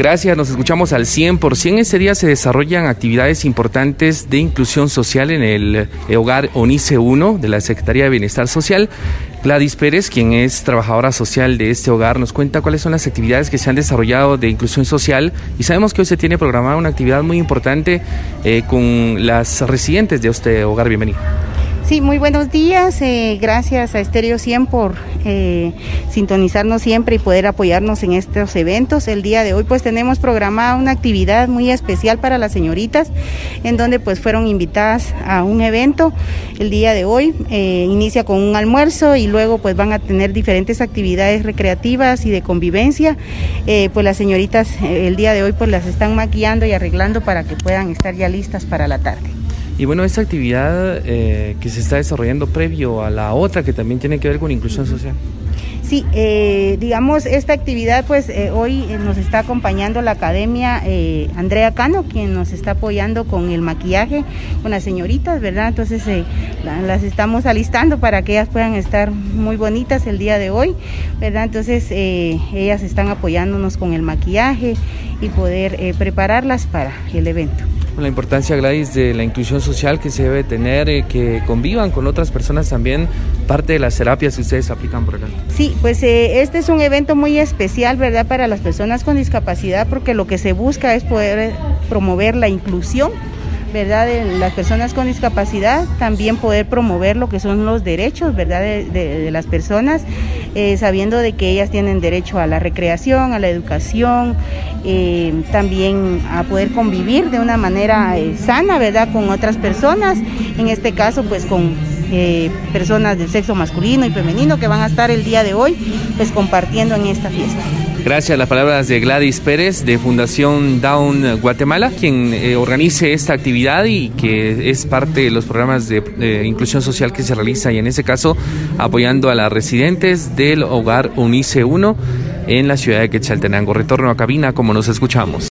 Gracias, nos escuchamos al 100%. Este día se desarrollan actividades importantes de inclusión social en el eh, hogar ONICE 1 de la Secretaría de Bienestar Social. Gladys Pérez, quien es trabajadora social de este hogar, nos cuenta cuáles son las actividades que se han desarrollado de inclusión social y sabemos que hoy se tiene programada una actividad muy importante eh, con las residentes de este hogar. Bienvenido. Sí, muy buenos días. Eh, gracias a Estéreo 100 por eh, sintonizarnos siempre y poder apoyarnos en estos eventos. El día de hoy pues tenemos programada una actividad muy especial para las señoritas en donde pues fueron invitadas a un evento. El día de hoy eh, inicia con un almuerzo y luego pues van a tener diferentes actividades recreativas y de convivencia. pues las señoritas el día de hoy pues las están maquillando y arreglando para que puedan estar ya listas para la tarde. Y bueno, esta actividad eh, que se está desarrollando previo a la otra que también tiene que ver con inclusión social. Sí, eh, digamos, esta actividad, pues eh, hoy nos está acompañando la academia Andrea Cano, quien nos está apoyando con el maquillaje, con las señoritas, ¿verdad? Entonces las estamos alistando para que ellas puedan estar muy bonitas el día de hoy, ¿verdad? Entonces ellas están apoyándonos con el maquillaje y poder prepararlas para el evento la importancia, Gladys, de la inclusión social que se debe tener, eh, que convivan con otras personas también, parte de las terapias que ustedes aplican por acá. Sí, pues eh, este es un evento muy especial, ¿verdad?, para las personas con discapacidad, porque lo que se busca es poder promover la inclusión ¿verdad? De las personas con discapacidad, también poder promover lo que son los derechos, ¿verdad? De, las personas, eh, sabiendo de que ellas tienen derecho a la recreación, a la educación, eh, también a poder convivir de una manera eh, sana, ¿verdad? Con otras personas, en este caso, pues con personas del sexo masculino y femenino que van a estar el día de hoy, pues compartiendo en esta fiesta. Gracias a las palabras de Gladys Pérez de Fundación Down Guatemala, quien eh, organice esta actividad y que es parte de los programas de, inclusión social que se realiza y en ese caso apoyando a las residentes del hogar Unice 1 en la ciudad de Quetzaltenango. Retorno a cabina como nos escuchamos.